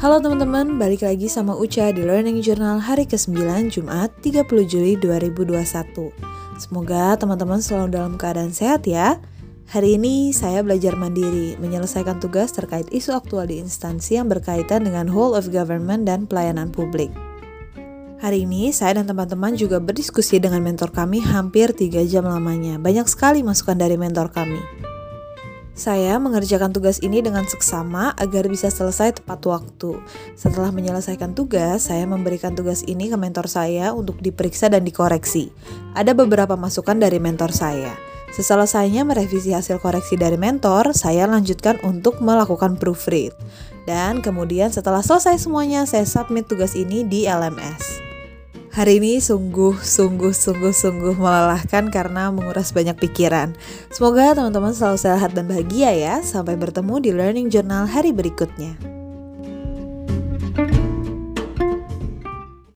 Halo teman-teman, balik lagi sama Uca di Learning Journal hari ke-9 Jumat 30 Juli 2021. Semoga teman-teman selalu dalam keadaan sehat ya. Hari ini saya belajar mandiri, menyelesaikan tugas terkait isu aktual di instansi yang berkaitan dengan whole of government dan pelayanan publik. Hari ini saya dan teman-teman juga berdiskusi dengan mentor kami hampir 3 jam lamanya. Banyak sekali masukan dari mentor kami. Saya mengerjakan tugas ini dengan seksama agar bisa selesai tepat waktu. Setelah menyelesaikan tugas, saya memberikan tugas ini ke mentor saya untuk diperiksa dan dikoreksi. Ada beberapa masukan dari mentor saya. Seselesainya merevisi hasil koreksi dari mentor, saya lanjutkan untuk melakukan proofread. Dan kemudian setelah selesai semuanya, saya submit tugas ini di LMS. Hari ini sungguh, sungguh, sungguh, sungguh melelahkan karena menguras banyak pikiran. Semoga teman-teman selalu sehat dan bahagia ya. Sampai bertemu di Learning Journal hari berikutnya.